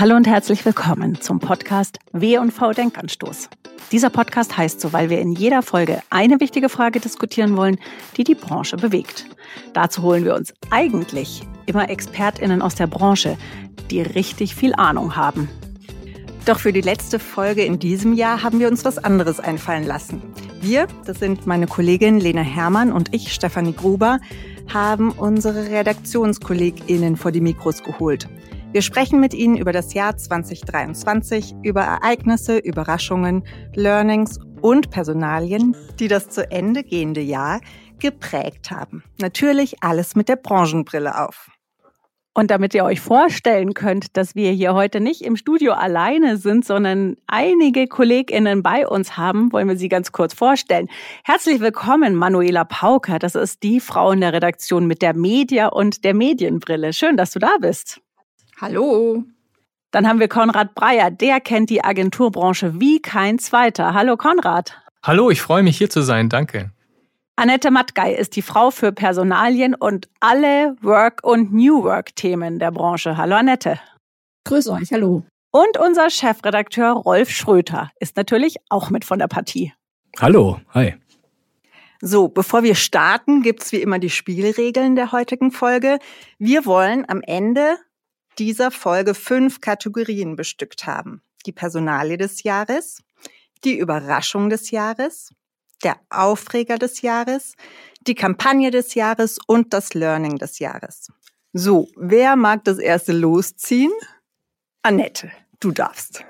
Hallo und herzlich willkommen zum Podcast W&V Denkanstoß. Dieser Podcast heißt so, weil wir in jeder Folge eine wichtige Frage diskutieren wollen, die die Branche bewegt. Dazu holen wir uns eigentlich immer ExpertInnen aus der Branche, die richtig viel Ahnung haben. Doch für die letzte Folge in diesem Jahr haben wir uns was anderes einfallen lassen. Wir, das sind meine Kollegin Lena Hermann und ich, Stefanie Gruber, haben unsere RedaktionskollegInnen vor die Mikros geholt – wir sprechen mit Ihnen über das Jahr 2023, über Ereignisse, Überraschungen, Learnings und Personalien, die das zu Ende gehende Jahr geprägt haben. Natürlich alles mit der Branchenbrille auf. Und damit ihr euch vorstellen könnt, dass wir hier heute nicht im Studio alleine sind, sondern einige KollegInnen bei uns haben, wollen wir sie ganz kurz vorstellen. Herzlich willkommen, Manuela Pauker. Das ist die Frau in der Redaktion mit der Media und der Medienbrille. Schön, dass du da bist. Hallo. Dann haben wir Konrad Breyer, der kennt die Agenturbranche wie kein zweiter. Hallo Konrad. Hallo, ich freue mich hier zu sein, danke. Annette Mattgei ist die Frau für Personalien und alle Work- und New Work-Themen der Branche. Hallo Annette. Grüß euch, hallo. Und unser Chefredakteur Rolf Schröter ist natürlich auch mit von der Partie. Hallo, hi. So, bevor wir starten, gibt's wie immer die Spielregeln der heutigen Folge. Wir wollen am Ende dieser Folge fünf Kategorien bestückt haben. Die Personalie des Jahres, die Überraschung des Jahres, der Aufreger des Jahres, die Kampagne des Jahres und das Learning des Jahres. So, wer mag das erste losziehen? Annette, du darfst.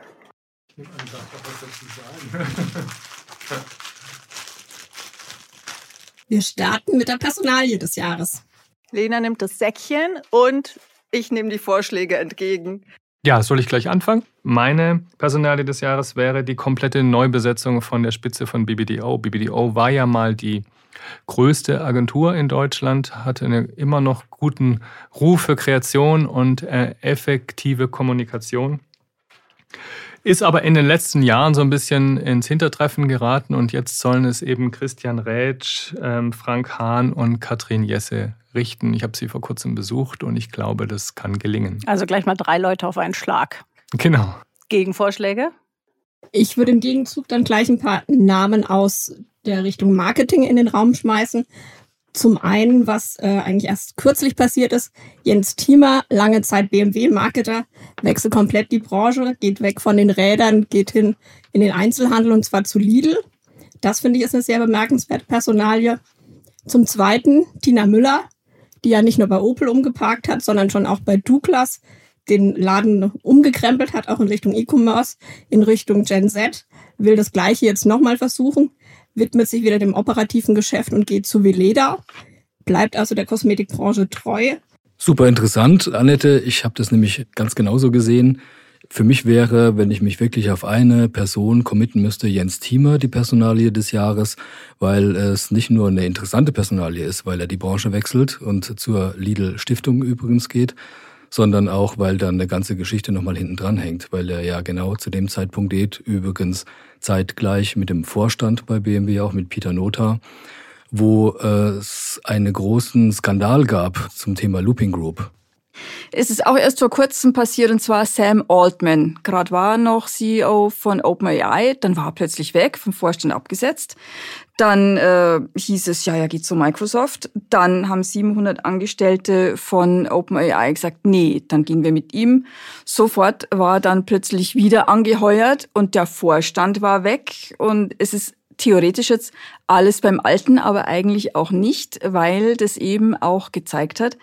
Wir starten mit der Personalie des Jahres. Lena nimmt das Säckchen und ich nehme die Vorschläge entgegen. Ja, soll ich gleich anfangen? Meine Personalie des Jahres wäre die komplette Neubesetzung von der Spitze von BBDO. BBDO war ja mal die größte Agentur in Deutschland, hatte einen immer noch guten Ruf für Kreation und äh, effektive Kommunikation. Ist aber in den letzten Jahren so ein bisschen ins Hintertreffen geraten und jetzt sollen es eben Christian Rätsch, ähm, Frank Hahn und Katrin Jesse richten. Ich habe sie vor kurzem besucht und ich glaube, das kann gelingen. Also gleich mal drei Leute auf einen Schlag. Genau. Gegenvorschläge? Ich würde im Gegenzug dann gleich ein paar Namen aus der Richtung Marketing in den Raum schmeißen. Zum einen, was äh, eigentlich erst kürzlich passiert ist, Jens Thiemer, lange Zeit BMW-Marketer, wechselt komplett die Branche, geht weg von den Rädern, geht hin in den Einzelhandel und zwar zu Lidl. Das finde ich ist eine sehr bemerkenswerte Personalie. Zum zweiten, Tina Müller, die ja nicht nur bei Opel umgeparkt hat, sondern schon auch bei Douglas den Laden umgekrempelt hat, auch in Richtung E-Commerce, in Richtung Gen Z, will das gleiche jetzt nochmal versuchen, widmet sich wieder dem operativen Geschäft und geht zu Veleda, bleibt also der Kosmetikbranche treu. Super interessant, Annette. Ich habe das nämlich ganz genauso gesehen. Für mich wäre, wenn ich mich wirklich auf eine Person committen müsste, Jens Thiemer, die Personalie des Jahres, weil es nicht nur eine interessante Personalie ist, weil er die Branche wechselt und zur Lidl Stiftung übrigens geht, sondern auch, weil dann eine ganze Geschichte nochmal hinten dran hängt, weil er ja genau zu dem Zeitpunkt geht, übrigens zeitgleich mit dem Vorstand bei BMW, auch mit Peter Notha, wo es einen großen Skandal gab zum Thema Looping Group. Es ist auch erst vor kurzem passiert und zwar Sam Altman. Gerade war noch CEO von OpenAI, dann war er plötzlich weg, vom Vorstand abgesetzt. Dann äh, hieß es, ja, er geht zu Microsoft. Dann haben 700 Angestellte von OpenAI gesagt, nee, dann gehen wir mit ihm. Sofort war er dann plötzlich wieder angeheuert und der Vorstand war weg. Und es ist theoretisch jetzt alles beim Alten, aber eigentlich auch nicht, weil das eben auch gezeigt hat,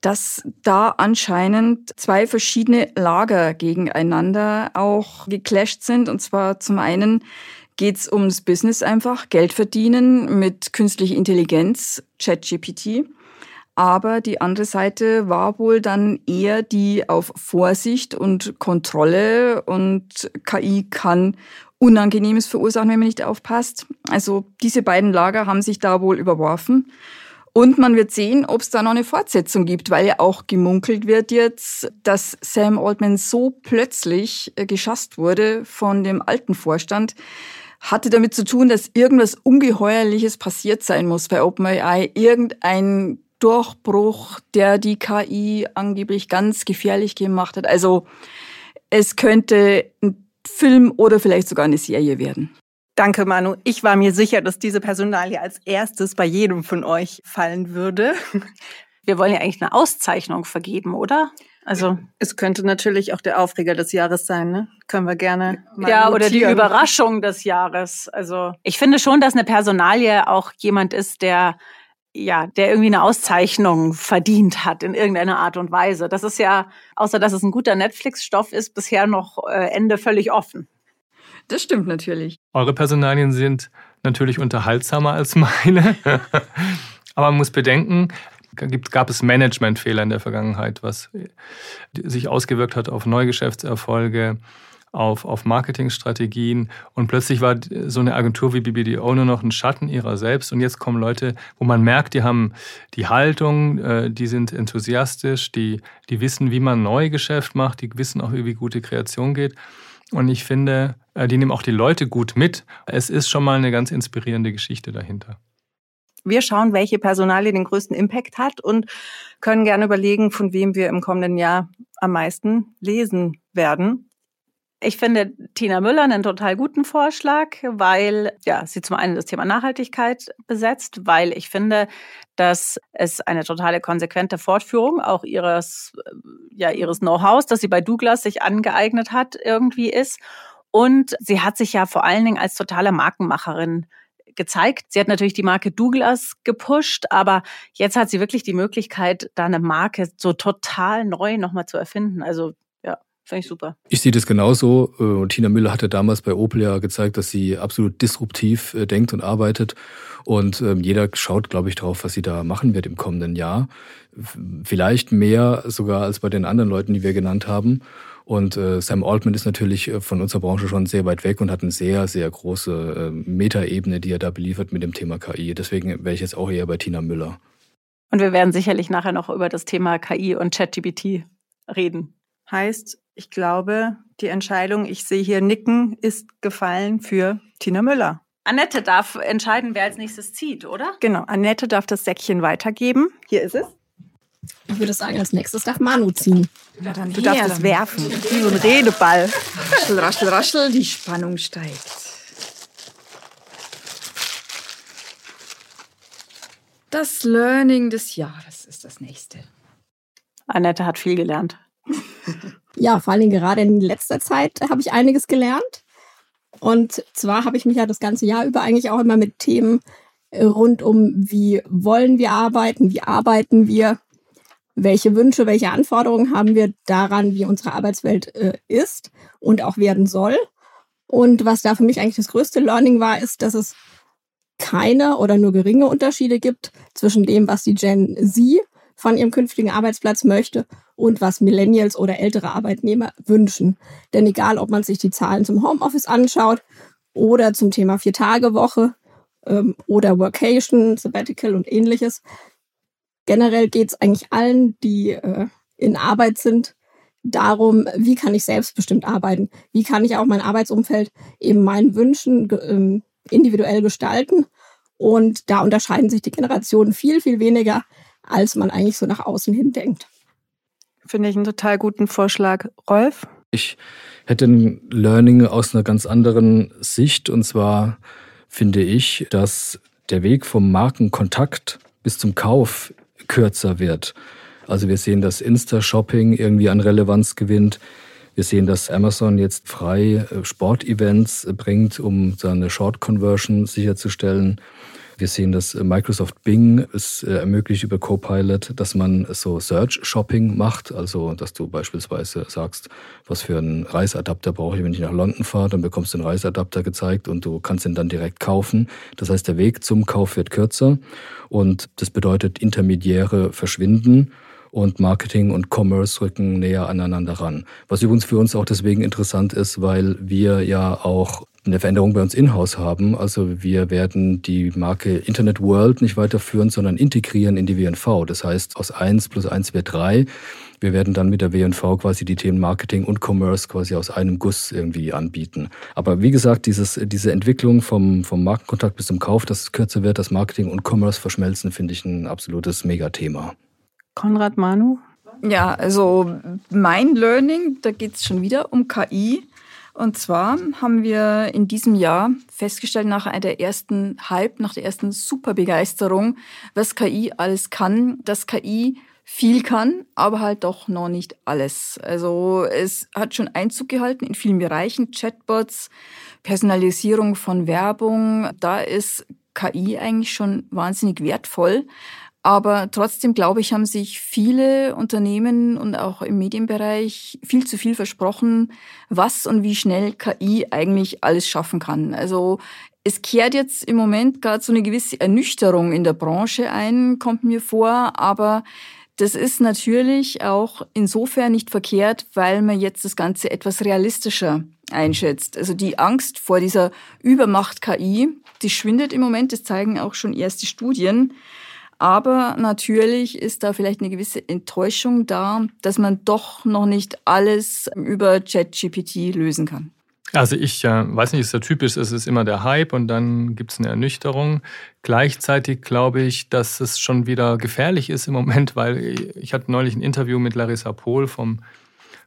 dass da anscheinend zwei verschiedene Lager gegeneinander auch geclasht sind. Und zwar zum einen geht es ums Business einfach, Geld verdienen mit künstlicher Intelligenz, ChatGPT. Aber die andere Seite war wohl dann eher die auf Vorsicht und Kontrolle und KI kann Unangenehmes verursachen, wenn man nicht aufpasst. Also diese beiden Lager haben sich da wohl überworfen. Und man wird sehen, ob es da noch eine Fortsetzung gibt, weil ja auch gemunkelt wird jetzt, dass Sam Altman so plötzlich äh, geschasst wurde von dem alten Vorstand, hatte damit zu tun, dass irgendwas Ungeheuerliches passiert sein muss bei OpenAI. Irgendein Durchbruch, der die KI angeblich ganz gefährlich gemacht hat. Also es könnte ein Film oder vielleicht sogar eine Serie werden. Danke, Manu. Ich war mir sicher, dass diese Personalie als erstes bei jedem von euch fallen würde. Wir wollen ja eigentlich eine Auszeichnung vergeben, oder? Also es könnte natürlich auch der Aufreger des Jahres sein, ne? Können wir gerne mal Ja, notieren. oder die Überraschung des Jahres. Also ich finde schon, dass eine Personalie auch jemand ist, der ja, der irgendwie eine Auszeichnung verdient hat in irgendeiner Art und Weise. Das ist ja, außer dass es ein guter Netflix-Stoff ist, bisher noch äh, Ende völlig offen. Das stimmt natürlich. Eure Personalien sind natürlich unterhaltsamer als meine. Aber man muss bedenken, gab es Managementfehler in der Vergangenheit, was sich ausgewirkt hat auf Neugeschäftserfolge, auf, auf Marketingstrategien. Und plötzlich war so eine Agentur wie BBDO nur noch ein Schatten ihrer selbst. Und jetzt kommen Leute, wo man merkt, die haben die Haltung, äh, die sind enthusiastisch, die, die wissen, wie man Neugeschäft macht, die wissen auch, wie gute Kreation geht. Und ich finde, äh, die nehmen auch die Leute gut mit. Es ist schon mal eine ganz inspirierende Geschichte dahinter. Wir schauen, welche Personalie den größten Impact hat und können gerne überlegen, von wem wir im kommenden Jahr am meisten lesen werden. Ich finde Tina Müller einen total guten Vorschlag, weil ja, sie zum einen das Thema Nachhaltigkeit besetzt, weil ich finde, dass es eine totale konsequente Fortführung auch ihres ja ihres Know-hows, das sie bei Douglas sich angeeignet hat, irgendwie ist und sie hat sich ja vor allen Dingen als totale Markenmacherin gezeigt. Sie hat natürlich die Marke Douglas gepusht, aber jetzt hat sie wirklich die Möglichkeit, da eine Marke so total neu nochmal zu erfinden. Also finde ich super. Ich sehe das genauso. Äh, Tina Müller hatte damals bei Opel ja gezeigt, dass sie absolut disruptiv äh, denkt und arbeitet. Und ähm, jeder schaut, glaube ich, drauf, was sie da machen wird im kommenden Jahr. Vielleicht mehr sogar als bei den anderen Leuten, die wir genannt haben. Und äh, Sam Altman ist natürlich von unserer Branche schon sehr weit weg und hat eine sehr, sehr große äh, Metaebene, die er da beliefert mit dem Thema KI. Deswegen wäre ich jetzt auch eher bei Tina Müller. Und wir werden sicherlich nachher noch über das Thema KI und ChatGPT reden. Heißt, ich glaube, die Entscheidung, ich sehe hier Nicken, ist gefallen für Tina Müller. Annette darf entscheiden, wer als nächstes zieht, oder? Genau, Annette darf das Säckchen weitergeben. Hier ist es. Ich würde sagen, als nächstes darf Manu ziehen. Ja, dann du darfst es werfen, wie so ein Redeball. Raschel, raschel, raschel, die Spannung steigt. Das Learning des Jahres ist das nächste. Annette hat viel gelernt. ja, vor allem gerade in letzter Zeit habe ich einiges gelernt. Und zwar habe ich mich ja das ganze Jahr über eigentlich auch immer mit Themen rund um, wie wollen wir arbeiten, wie arbeiten wir, welche Wünsche, welche Anforderungen haben wir daran, wie unsere Arbeitswelt äh, ist und auch werden soll. Und was da für mich eigentlich das größte Learning war, ist, dass es keine oder nur geringe Unterschiede gibt zwischen dem, was die Gen Z von ihrem künftigen Arbeitsplatz möchte und was Millennials oder ältere Arbeitnehmer wünschen. Denn egal, ob man sich die Zahlen zum Homeoffice anschaut oder zum Thema Vier-Tage-Woche ähm, oder Workation, Sabbatical und ähnliches, generell geht es eigentlich allen, die äh, in Arbeit sind, darum, wie kann ich selbstbestimmt arbeiten? Wie kann ich auch mein Arbeitsumfeld eben meinen Wünschen ähm, individuell gestalten? Und da unterscheiden sich die Generationen viel, viel weniger, als man eigentlich so nach außen hin denkt. Finde ich einen total guten Vorschlag. Rolf? Ich hätte ein Learning aus einer ganz anderen Sicht. Und zwar finde ich, dass der Weg vom Markenkontakt bis zum Kauf kürzer wird. Also wir sehen, dass Insta-Shopping irgendwie an Relevanz gewinnt. Wir sehen, dass Amazon jetzt frei äh, Sportevents bringt, um seine Short-Conversion sicherzustellen. Wir sehen, dass äh, Microsoft Bing es äh, ermöglicht über Copilot, dass man so Search-Shopping macht. Also, dass du beispielsweise sagst, was für einen Reiseadapter brauche ich, wenn ich nach London fahre, dann bekommst du den Reiseadapter gezeigt und du kannst ihn dann direkt kaufen. Das heißt, der Weg zum Kauf wird kürzer und das bedeutet, Intermediäre verschwinden und Marketing und Commerce rücken näher aneinander ran. Was übrigens für uns auch deswegen interessant ist, weil wir ja auch eine Veränderung bei uns in-house haben. Also wir werden die Marke Internet World nicht weiterführen, sondern integrieren in die WNV. Das heißt, aus eins plus eins wird drei. Wir werden dann mit der WNV quasi die Themen Marketing und Commerce quasi aus einem Guss irgendwie anbieten. Aber wie gesagt, dieses, diese Entwicklung vom, vom Markenkontakt bis zum Kauf, dass es kürzer wird, dass Marketing und Commerce verschmelzen, finde ich ein absolutes Megathema. Konrad Manu? Ja, also mein Learning, da geht es schon wieder um KI. Und zwar haben wir in diesem Jahr festgestellt, nach der ersten Hype, nach der ersten Superbegeisterung, was KI alles kann, dass KI viel kann, aber halt doch noch nicht alles. Also es hat schon Einzug gehalten in vielen Bereichen, Chatbots, Personalisierung von Werbung. Da ist KI eigentlich schon wahnsinnig wertvoll. Aber trotzdem, glaube ich, haben sich viele Unternehmen und auch im Medienbereich viel zu viel versprochen, was und wie schnell KI eigentlich alles schaffen kann. Also es kehrt jetzt im Moment gerade so eine gewisse Ernüchterung in der Branche ein, kommt mir vor, aber das ist natürlich auch insofern nicht verkehrt, weil man jetzt das Ganze etwas realistischer einschätzt. Also die Angst vor dieser Übermacht KI, die schwindet im Moment, das zeigen auch schon erste Studien. Aber natürlich ist da vielleicht eine gewisse Enttäuschung da, dass man doch noch nicht alles über ChatGPT lösen kann. Also ich äh, weiß nicht, ist ja typisch, es ist immer der Hype und dann gibt es eine Ernüchterung. Gleichzeitig glaube ich, dass es schon wieder gefährlich ist im Moment, weil ich hatte neulich ein Interview mit Larissa Pohl vom,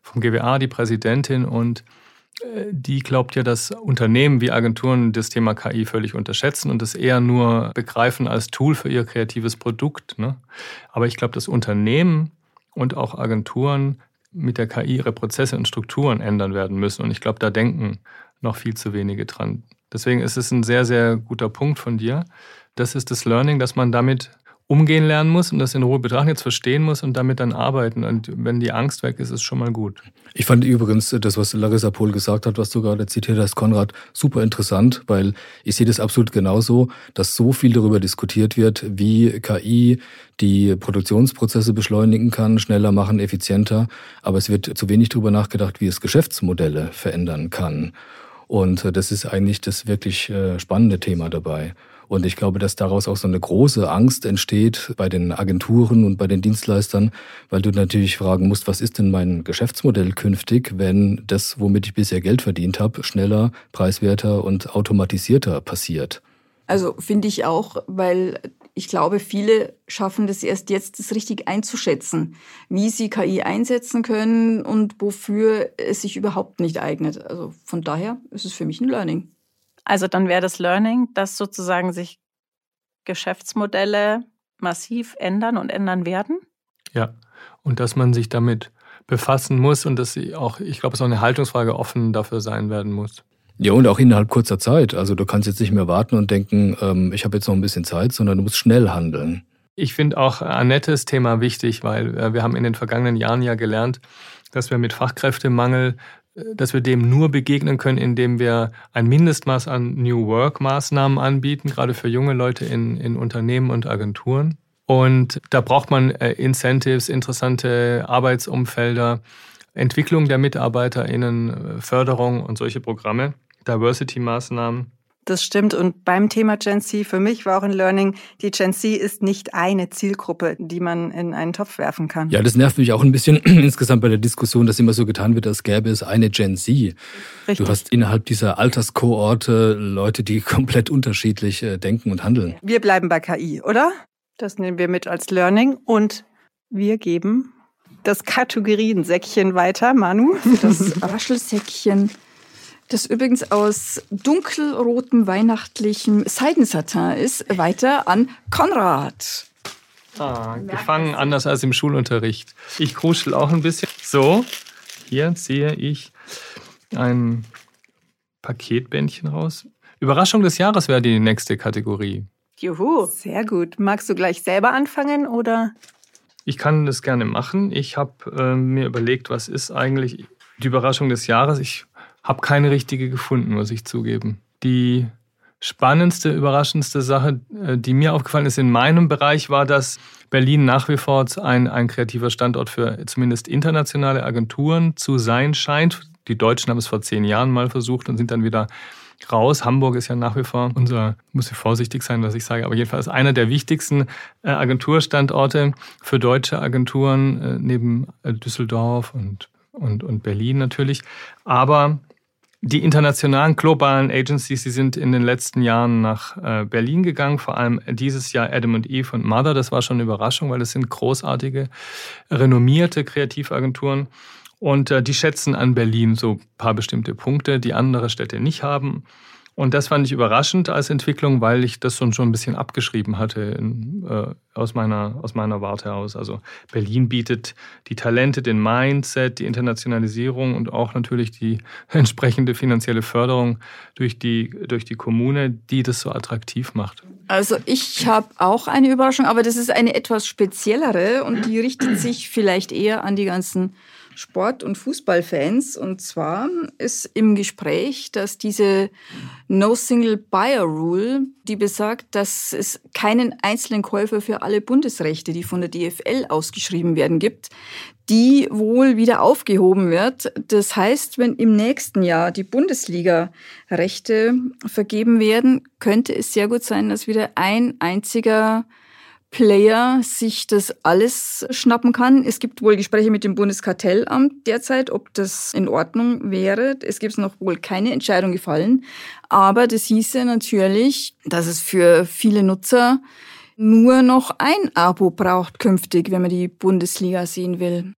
vom GWA, die Präsidentin, und die glaubt ja, dass Unternehmen wie Agenturen das Thema KI völlig unterschätzen und es eher nur begreifen als Tool für ihr kreatives Produkt. Ne? Aber ich glaube, dass Unternehmen und auch Agenturen mit der KI ihre Prozesse und Strukturen ändern werden müssen. Und ich glaube, da denken noch viel zu wenige dran. Deswegen ist es ein sehr, sehr guter Punkt von dir. Das ist das Learning, dass man damit umgehen lernen muss und das in Ruhe betrachten, jetzt verstehen muss und damit dann arbeiten. Und wenn die Angst weg ist, ist schon mal gut. Ich fand übrigens das, was Larissa Pohl gesagt hat, was du gerade zitiert hast, Konrad, super interessant, weil ich sehe das absolut genauso, dass so viel darüber diskutiert wird, wie KI die Produktionsprozesse beschleunigen kann, schneller machen, effizienter. Aber es wird zu wenig darüber nachgedacht, wie es Geschäftsmodelle verändern kann. Und das ist eigentlich das wirklich äh, spannende Thema dabei. Und ich glaube, dass daraus auch so eine große Angst entsteht bei den Agenturen und bei den Dienstleistern, weil du natürlich fragen musst, was ist denn mein Geschäftsmodell künftig, wenn das, womit ich bisher Geld verdient habe, schneller, preiswerter und automatisierter passiert. Also finde ich auch, weil ich glaube, viele schaffen das erst jetzt, das richtig einzuschätzen, wie sie KI einsetzen können und wofür es sich überhaupt nicht eignet. Also von daher ist es für mich ein Learning. Also dann wäre das Learning, dass sozusagen sich Geschäftsmodelle massiv ändern und ändern werden. Ja, und dass man sich damit befassen muss und dass sie auch, ich glaube, es ist auch eine Haltungsfrage offen dafür sein werden muss. Ja, und auch innerhalb kurzer Zeit. Also du kannst jetzt nicht mehr warten und denken, ähm, ich habe jetzt noch ein bisschen Zeit, sondern du musst schnell handeln. Ich finde auch Annettes Thema wichtig, weil äh, wir haben in den vergangenen Jahren ja gelernt, dass wir mit Fachkräftemangel dass wir dem nur begegnen können, indem wir ein Mindestmaß an New Work-Maßnahmen anbieten, gerade für junge Leute in, in Unternehmen und Agenturen. Und da braucht man äh, Incentives, interessante Arbeitsumfelder, Entwicklung der MitarbeiterInnen, Förderung und solche Programme, Diversity-Maßnahmen. Das stimmt. Und beim Thema Gen Z, für mich war auch ein Learning, die Gen Z ist nicht eine Zielgruppe, die man in einen Topf werfen kann. Ja, das nervt mich auch ein bisschen insgesamt bei der Diskussion, dass immer so getan wird, als gäbe es eine Gen Z. Richtig. Du hast innerhalb dieser Alterskohorte Leute, die komplett unterschiedlich äh, denken und handeln. Wir bleiben bei KI, oder? Das nehmen wir mit als Learning und wir geben das Kategoriensäckchen weiter, Manu. Das Raschelsäckchen das übrigens aus dunkelrotem weihnachtlichem Seidensatin ist, weiter an Konrad. Ah, gefangen anders als im Schulunterricht. Ich kruschel auch ein bisschen. So, hier ziehe ich ein Paketbändchen raus. Überraschung des Jahres wäre die nächste Kategorie. Juhu, sehr gut. Magst du gleich selber anfangen oder? Ich kann das gerne machen. Ich habe äh, mir überlegt, was ist eigentlich die Überraschung des Jahres. Ich habe keine richtige gefunden, muss ich zugeben. Die spannendste, überraschendste Sache, äh, die mir aufgefallen ist in meinem Bereich, war, dass Berlin nach wie vor ein, ein kreativer Standort für zumindest internationale Agenturen zu sein scheint. Die Deutschen haben es vor zehn Jahren mal versucht und sind dann wieder raus. Hamburg ist ja nach wie vor unser, muss ich vorsichtig sein, was ich sage, aber jedenfalls einer der wichtigsten äh, Agenturstandorte für deutsche Agenturen äh, neben Düsseldorf und, und, und Berlin natürlich. Aber Die internationalen globalen Agencies, die sind in den letzten Jahren nach äh, Berlin gegangen, vor allem dieses Jahr Adam und Eve und Mother. Das war schon eine Überraschung, weil das sind großartige, renommierte Kreativagenturen. Und äh, die schätzen an Berlin so ein paar bestimmte Punkte, die andere Städte nicht haben. Und das fand ich überraschend als Entwicklung, weil ich das schon, schon ein bisschen abgeschrieben hatte in, äh, aus, meiner, aus meiner Warte aus. Also Berlin bietet die Talente, den Mindset, die Internationalisierung und auch natürlich die entsprechende finanzielle Förderung durch die, durch die Kommune, die das so attraktiv macht. Also ich habe auch eine Überraschung, aber das ist eine etwas speziellere und die richtet sich vielleicht eher an die ganzen Sport- und Fußballfans. Und zwar ist im Gespräch, dass diese No Single Buyer Rule, die besagt, dass es keinen einzelnen Käufer für alle Bundesrechte, die von der DFL ausgeschrieben werden, gibt, die wohl wieder aufgehoben wird. Das heißt, wenn im nächsten Jahr die Bundesliga-Rechte vergeben werden, könnte es sehr gut sein, dass wieder ein einziger Player sich das alles schnappen kann. Es gibt wohl Gespräche mit dem Bundeskartellamt derzeit, ob das in Ordnung wäre. Es gibt noch wohl keine Entscheidung gefallen. Aber das hieße natürlich, dass es für viele Nutzer nur noch ein Abo braucht künftig, wenn man die Bundesliga sehen will.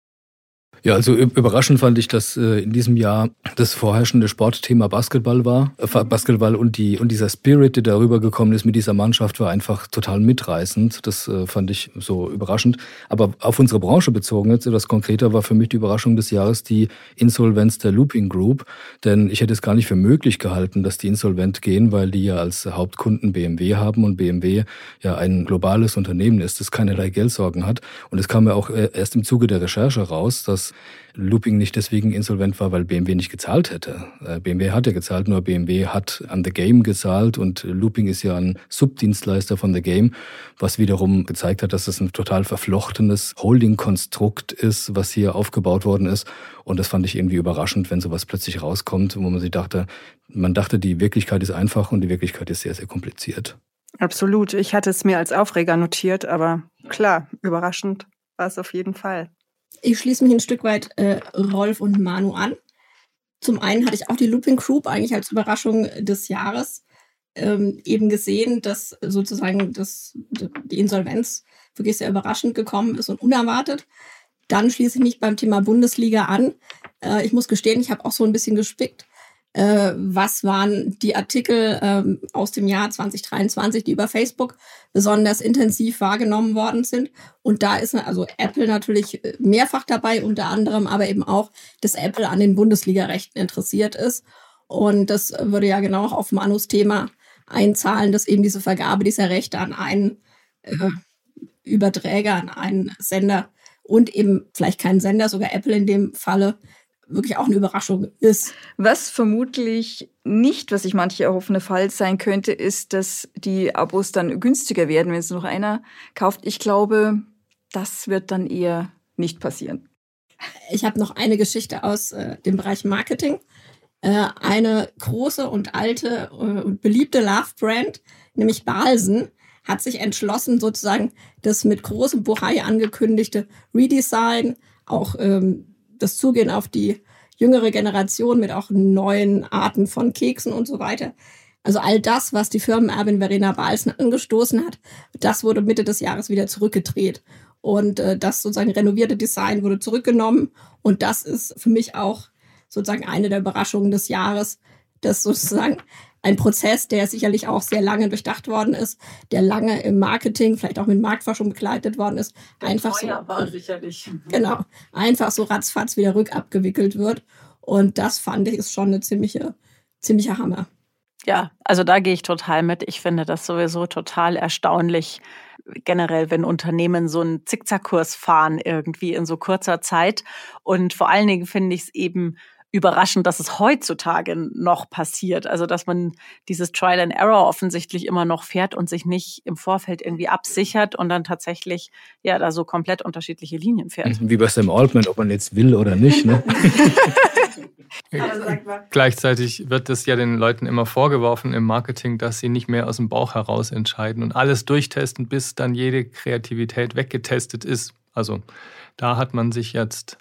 Ja, also überraschend fand ich, dass äh, in diesem Jahr das vorherrschende Sportthema Basketball war. Äh, Basketball und die und dieser Spirit, der darüber gekommen ist mit dieser Mannschaft, war einfach total mitreißend. Das äh, fand ich so überraschend. Aber auf unsere Branche bezogen jetzt etwas konkreter war für mich die Überraschung des Jahres die Insolvenz der Looping Group. Denn ich hätte es gar nicht für möglich gehalten, dass die insolvent gehen, weil die ja als Hauptkunden BMW haben und BMW ja ein globales Unternehmen ist, das keinerlei Geldsorgen hat. Und es kam ja auch erst im Zuge der Recherche raus, dass Looping nicht deswegen insolvent war, weil BMW nicht gezahlt hätte. Äh, BMW hat ja gezahlt, nur BMW hat an The Game gezahlt und Looping ist ja ein Subdienstleister von The Game, was wiederum gezeigt hat, dass es ein total verflochtenes Holding-Konstrukt ist, was hier aufgebaut worden ist. Und das fand ich irgendwie überraschend, wenn sowas plötzlich rauskommt, wo man sich dachte, man dachte, die Wirklichkeit ist einfach und die Wirklichkeit ist sehr, sehr kompliziert. Absolut. Ich hatte es mir als Aufreger notiert, aber klar, überraschend war es auf jeden Fall. Ich schließe mich ein Stück weit äh, Rolf und Manu an. Zum einen hatte ich auch die Looping Group eigentlich als Überraschung des Jahres ähm, eben gesehen, dass sozusagen das, die Insolvenz wirklich sehr überraschend gekommen ist und unerwartet. Dann schließe ich mich beim Thema Bundesliga an. Äh, ich muss gestehen, ich habe auch so ein bisschen gespickt äh, was waren die Artikel ähm, aus dem Jahr 2023, die über Facebook besonders intensiv wahrgenommen worden sind. Und da ist also Apple natürlich äh, mehrfach dabei, unter anderem aber eben auch, dass Apple an den Bundesliga-Rechten interessiert ist. Und das würde ja genau auf Manus Thema einzahlen, dass eben diese Vergabe dieser Rechte an einen äh, Überträger, an einen Sender und eben vielleicht keinen Sender, sogar Apple in dem Falle, wirklich auch eine Überraschung ist. Was vermutlich nicht, was sich manche erhoffen, der Fall sein könnte, ist, dass die Abos dann günstiger werden, wenn es noch einer kauft. Ich glaube, das wird dann eher nicht passieren. Ich habe noch eine Geschichte aus äh, dem Bereich Marketing. Äh, eine große und alte äh, und beliebte Love-Brand, nämlich Balsen, hat sich entschlossen, sozusagen das mit großem Bohai angekündigte Redesign, auch ähm, das Zugehen auf die jüngere Generation mit auch neuen Arten von Keksen und so weiter. Also all das, was die Firmenerbin Verena Balsen angestoßen hat, das wurde Mitte des Jahres wieder zurückgedreht. Und äh, das sozusagen renovierte Design wurde zurückgenommen. Und das ist für mich auch sozusagen eine der Überraschungen des Jahres, dass sozusagen ein Prozess, der sicherlich auch sehr lange durchdacht worden ist, der lange im Marketing, vielleicht auch mit Marktforschung begleitet worden ist, der einfach so war sicherlich. Genau, einfach so ratzfatz wieder rückabgewickelt wird. Und das fand ich ist schon eine ziemliche, ziemlicher Hammer. Ja, also da gehe ich total mit. Ich finde das sowieso total erstaunlich, generell, wenn Unternehmen so einen Zickzackkurs fahren irgendwie in so kurzer Zeit. Und vor allen Dingen finde ich es eben überraschend, dass es heutzutage noch passiert. Also, dass man dieses Trial and Error offensichtlich immer noch fährt und sich nicht im Vorfeld irgendwie absichert und dann tatsächlich ja da so komplett unterschiedliche Linien fährt. Wie bei Sam Altman, ob man jetzt will oder nicht. Ne? Gleichzeitig wird es ja den Leuten immer vorgeworfen im Marketing, dass sie nicht mehr aus dem Bauch heraus entscheiden und alles durchtesten, bis dann jede Kreativität weggetestet ist Also da hat man sich jetzt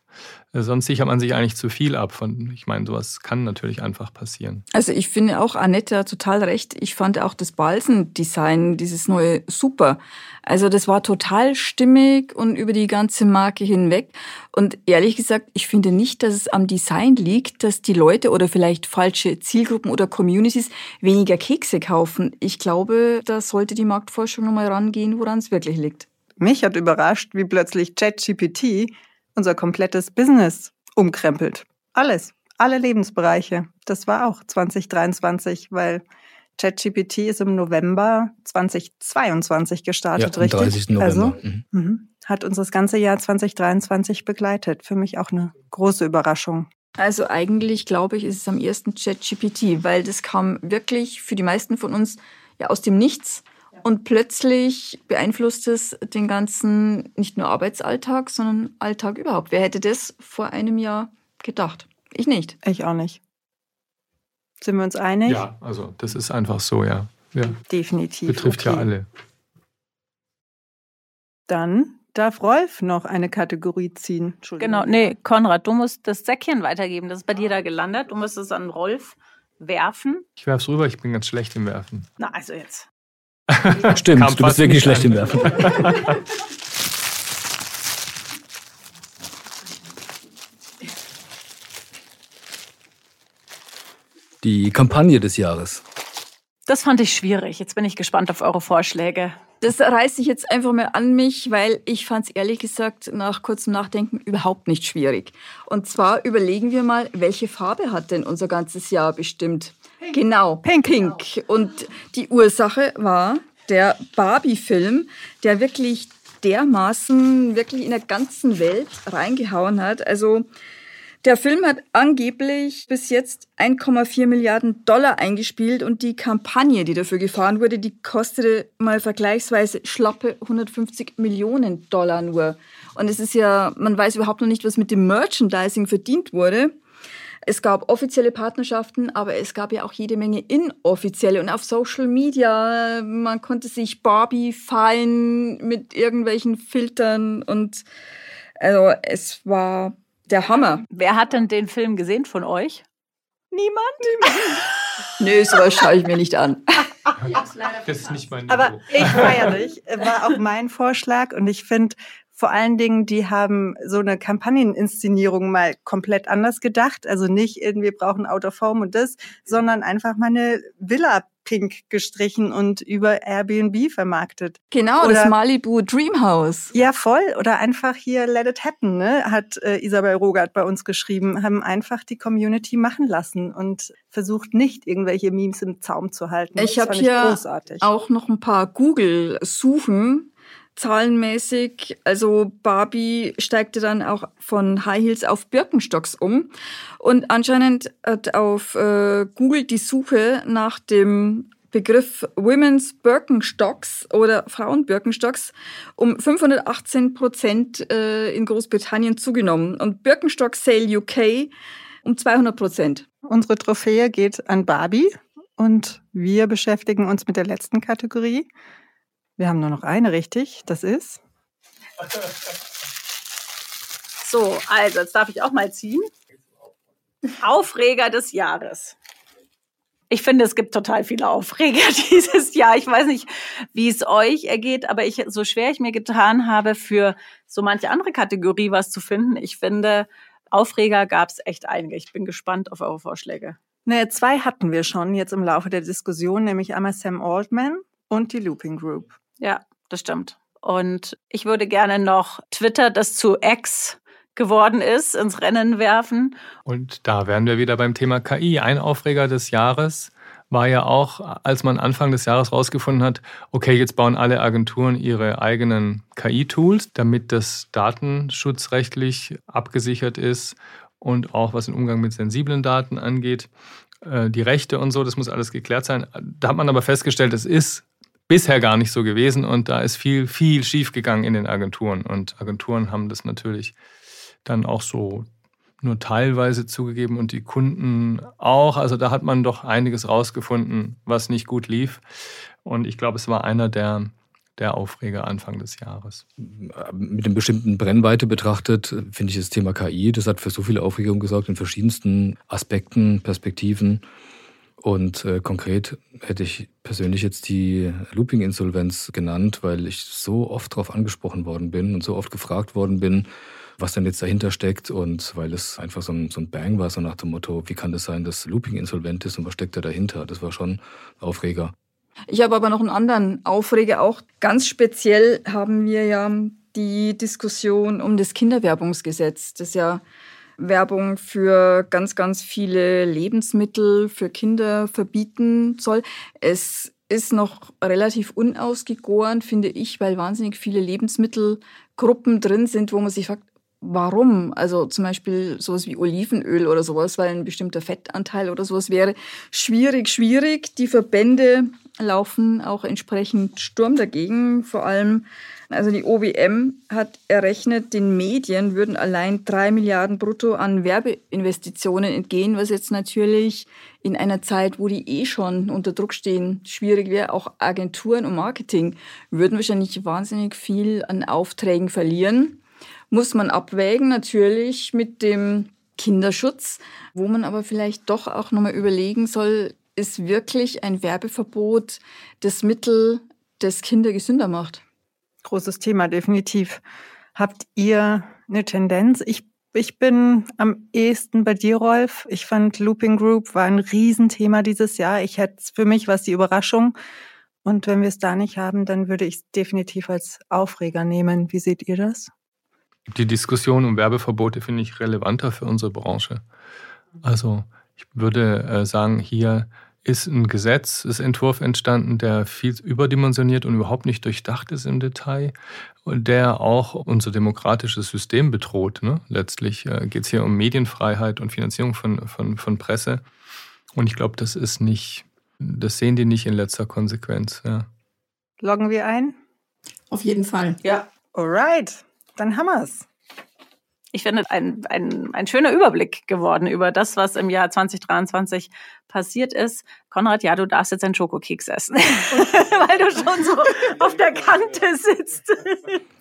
äh, sonst sichert man sich eigentlich zu viel ab. Von, ich meine, sowas kann natürlich einfach passieren. Also ich finde auch Annette total recht. Ich fand auch das Balsen-Design, dieses neue, super. Also das war total stimmig und über die ganze Marke hinweg. Und ehrlich gesagt, ich finde nicht, dass es am Design liegt, dass die Leute oder vielleicht falsche Zielgruppen oder Communities weniger Kekse kaufen. Ich glaube, da sollte die Marktforschung nochmal rangehen, woran es wirklich liegt. Mich hat überrascht, wie plötzlich ChatGPT unser komplettes Business umkrempelt. Alles, alle Lebensbereiche. Das war auch 2023, weil ChatGPT ist im November 2022 gestartet, ja, richtig? 30. November. Also Mhm. mhm, hat uns das ganze Jahr 2023 begleitet. Für mich auch eine große Überraschung. Also eigentlich glaube ich, ist es am ersten ChatGPT, weil das kam wirklich für die meisten von uns ja aus dem Nichts und plötzlich beeinflusst es den ganzen nicht nur Arbeitsalltag, sondern Alltag überhaupt. Wer hätte das vor einem Jahr gedacht? Ich nicht. Ich auch nicht. Sind wir uns einig? Ja, also das ist einfach so, ja. ja. Definitiv. Betrifft ja okay. alle. Dann darf Rolf noch eine Kategorie ziehen. Entschuldigung. Genau, nee, Konrad, du musst das Säckchen weitergeben. Das ist bei dir da gelandet. Du musst es an Rolf werfen. Ich werf's rüber, ich bin ganz schlecht im Werfen. Na, also jetzt. Stimmt, du bist wirklich schlecht im Werfen. Die Kampagne des Jahres. Das fand ich schwierig. Jetzt bin ich gespannt auf eure Vorschläge. Das reiße ich jetzt einfach mal an mich, weil ich fand es ehrlich gesagt nach kurzem Nachdenken überhaupt nicht schwierig. Und zwar überlegen wir mal, welche Farbe hat denn unser ganzes Jahr bestimmt? Genau, Pink. Pink. Und die Ursache war der Barbie-Film, der wirklich dermaßen wirklich in der ganzen Welt reingehauen hat. Also der Film hat angeblich bis jetzt 1,4 Milliarden Dollar eingespielt und die Kampagne, die dafür gefahren wurde, die kostete mal vergleichsweise schlappe 150 Millionen Dollar nur. Und es ist ja, man weiß überhaupt noch nicht, was mit dem Merchandising verdient wurde. Es gab offizielle Partnerschaften, aber es gab ja auch jede Menge inoffizielle und auf Social Media. Man konnte sich Barbie fallen mit irgendwelchen Filtern und also es war der Hammer. Wer hat denn den Film gesehen von euch? Niemand? Nö, sowas schaue ich mir nicht an. Das ist nicht mein Aber Niveau. ich feiere dich. War auch mein Vorschlag und ich finde vor allen Dingen, die haben so eine Kampagneninszenierung mal komplett anders gedacht. Also nicht irgendwie brauchen Out of Home und das, sondern einfach mal eine Villa pink gestrichen und über Airbnb vermarktet. Genau, Oder- das Malibu Dreamhouse. Ja, voll. Oder einfach hier Let It Happen, ne? hat äh, Isabel Rogert bei uns geschrieben, haben einfach die Community machen lassen und versucht nicht, irgendwelche Memes im Zaum zu halten. Ich habe hier großartig. auch noch ein paar Google-Suchen. Zahlenmäßig, also Barbie steigte dann auch von High Heels auf Birkenstocks um. Und anscheinend hat auf äh, Google die Suche nach dem Begriff Women's Birkenstocks oder Frauen Birkenstocks um 518 Prozent äh, in Großbritannien zugenommen und Birkenstock Sale UK um 200 Prozent. Unsere Trophäe geht an Barbie und wir beschäftigen uns mit der letzten Kategorie. Wir haben nur noch eine, richtig? Das ist? So, also jetzt darf ich auch mal ziehen. Aufreger des Jahres. Ich finde, es gibt total viele Aufreger dieses Jahr. Ich weiß nicht, wie es euch ergeht, aber ich, so schwer ich mir getan habe, für so manche andere Kategorie was zu finden, ich finde, Aufreger gab es echt einige. Ich bin gespannt auf eure Vorschläge. Naja, zwei hatten wir schon jetzt im Laufe der Diskussion, nämlich einmal Sam Altman und die Looping Group. Ja, das stimmt. Und ich würde gerne noch Twitter, das zu X geworden ist, ins Rennen werfen. Und da wären wir wieder beim Thema KI. Ein Aufreger des Jahres war ja auch, als man Anfang des Jahres rausgefunden hat, okay, jetzt bauen alle Agenturen ihre eigenen KI-Tools, damit das datenschutzrechtlich abgesichert ist und auch was den Umgang mit sensiblen Daten angeht, äh, die Rechte und so, das muss alles geklärt sein. Da hat man aber festgestellt, es ist bisher gar nicht so gewesen und da ist viel, viel schiefgegangen in den Agenturen. Und Agenturen haben das natürlich dann auch so nur teilweise zugegeben und die Kunden auch. Also da hat man doch einiges rausgefunden, was nicht gut lief. Und ich glaube, es war einer der der Aufreger Anfang des Jahres. Mit dem bestimmten Brennweite betrachtet, finde ich das Thema KI, das hat für so viel Aufregung gesorgt in verschiedensten Aspekten, Perspektiven. Und äh, konkret hätte ich persönlich jetzt die Looping-Insolvenz genannt, weil ich so oft darauf angesprochen worden bin und so oft gefragt worden bin, was denn jetzt dahinter steckt und weil es einfach so ein, so ein Bang war, so nach dem Motto, wie kann das sein, dass Looping insolvent ist und was steckt da dahinter? Das war schon Aufreger. Ich habe aber noch einen anderen Aufreger. Auch ganz speziell haben wir ja die Diskussion um das Kinderwerbungsgesetz, das ja Werbung für ganz, ganz viele Lebensmittel für Kinder verbieten soll. Es ist noch relativ unausgegoren, finde ich, weil wahnsinnig viele Lebensmittelgruppen drin sind, wo man sich fragt, warum. Also zum Beispiel sowas wie Olivenöl oder sowas, weil ein bestimmter Fettanteil oder sowas wäre schwierig, schwierig. Die Verbände laufen auch entsprechend Sturm dagegen. Vor allem, also die OBM hat errechnet, den Medien würden allein drei Milliarden brutto an Werbeinvestitionen entgehen, was jetzt natürlich in einer Zeit, wo die eh schon unter Druck stehen, schwierig wäre. Auch Agenturen und Marketing würden wahrscheinlich wahnsinnig viel an Aufträgen verlieren muss man abwägen, natürlich mit dem Kinderschutz, wo man aber vielleicht doch auch nochmal überlegen soll, ist wirklich ein Werbeverbot das Mittel, das Kinder gesünder macht? Großes Thema, definitiv. Habt ihr eine Tendenz? Ich, ich bin am ehesten bei dir, Rolf. Ich fand Looping Group war ein Riesenthema dieses Jahr. Ich hätte für mich was die Überraschung. Und wenn wir es da nicht haben, dann würde ich es definitiv als Aufreger nehmen. Wie seht ihr das? Die Diskussion um Werbeverbote finde ich relevanter für unsere Branche. Also ich würde äh, sagen, hier ist ein Gesetzesentwurf entstanden, der viel überdimensioniert und überhaupt nicht durchdacht ist im Detail und der auch unser demokratisches System bedroht. Ne? Letztlich äh, geht es hier um Medienfreiheit und Finanzierung von, von, von Presse. Und ich glaube, das ist nicht, das sehen die nicht in letzter Konsequenz. Ja. Loggen wir ein? Auf jeden Fall. Ja. Alright. Dann haben wir's. Ich finde, ein, ein, ein schöner Überblick geworden über das, was im Jahr 2023 passiert ist. Konrad, ja, du darfst jetzt einen Schokokeks essen, weil du schon so auf der Kante sitzt.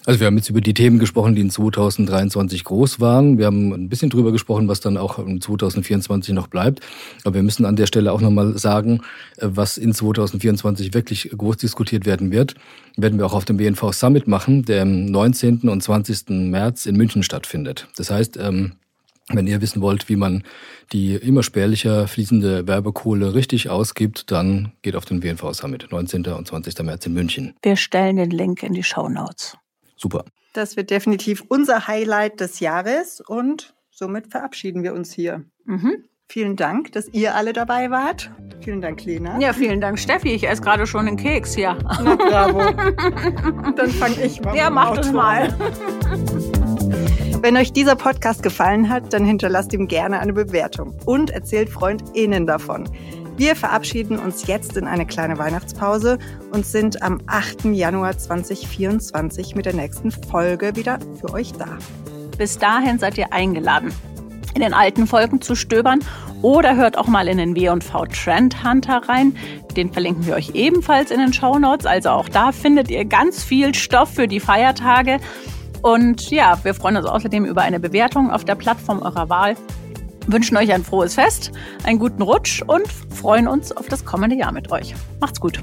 Also wir haben jetzt über die Themen gesprochen, die in 2023 groß waren. Wir haben ein bisschen drüber gesprochen, was dann auch in 2024 noch bleibt. Aber wir müssen an der Stelle auch nochmal sagen, was in 2024 wirklich groß diskutiert werden wird, werden wir auch auf dem BNV Summit machen, der am 19. und 20. März in München stattfindet. Das heißt, ähm, wenn ihr wissen wollt, wie man die immer spärlicher fließende Werbekohle richtig ausgibt, dann geht auf den BNV Summit, 19. und 20. März in München. Wir stellen den Link in die Show Notes. Super. Das wird definitiv unser Highlight des Jahres und somit verabschieden wir uns hier. Mhm. Vielen Dank, dass ihr alle dabei wart. Vielen Dank, Lena. Ja, vielen Dank, Steffi. Ich esse gerade schon einen Keks, ja. Na, bravo. Dann fange ich mal Ja, mach das mal. Wenn euch dieser Podcast gefallen hat, dann hinterlasst ihm gerne eine Bewertung und erzählt FreundInnen davon. Wir verabschieden uns jetzt in eine kleine Weihnachtspause und sind am 8. Januar 2024 mit der nächsten Folge wieder für euch da. Bis dahin seid ihr eingeladen, in den alten Folgen zu stöbern oder hört auch mal in den W&V Trend Hunter rein. Den verlinken wir euch ebenfalls in den Show Notes. Also auch da findet ihr ganz viel Stoff für die Feiertage. Und ja, wir freuen uns außerdem über eine Bewertung auf der Plattform eurer Wahl. Wünschen euch ein frohes Fest, einen guten Rutsch und freuen uns auf das kommende Jahr mit euch. Macht's gut.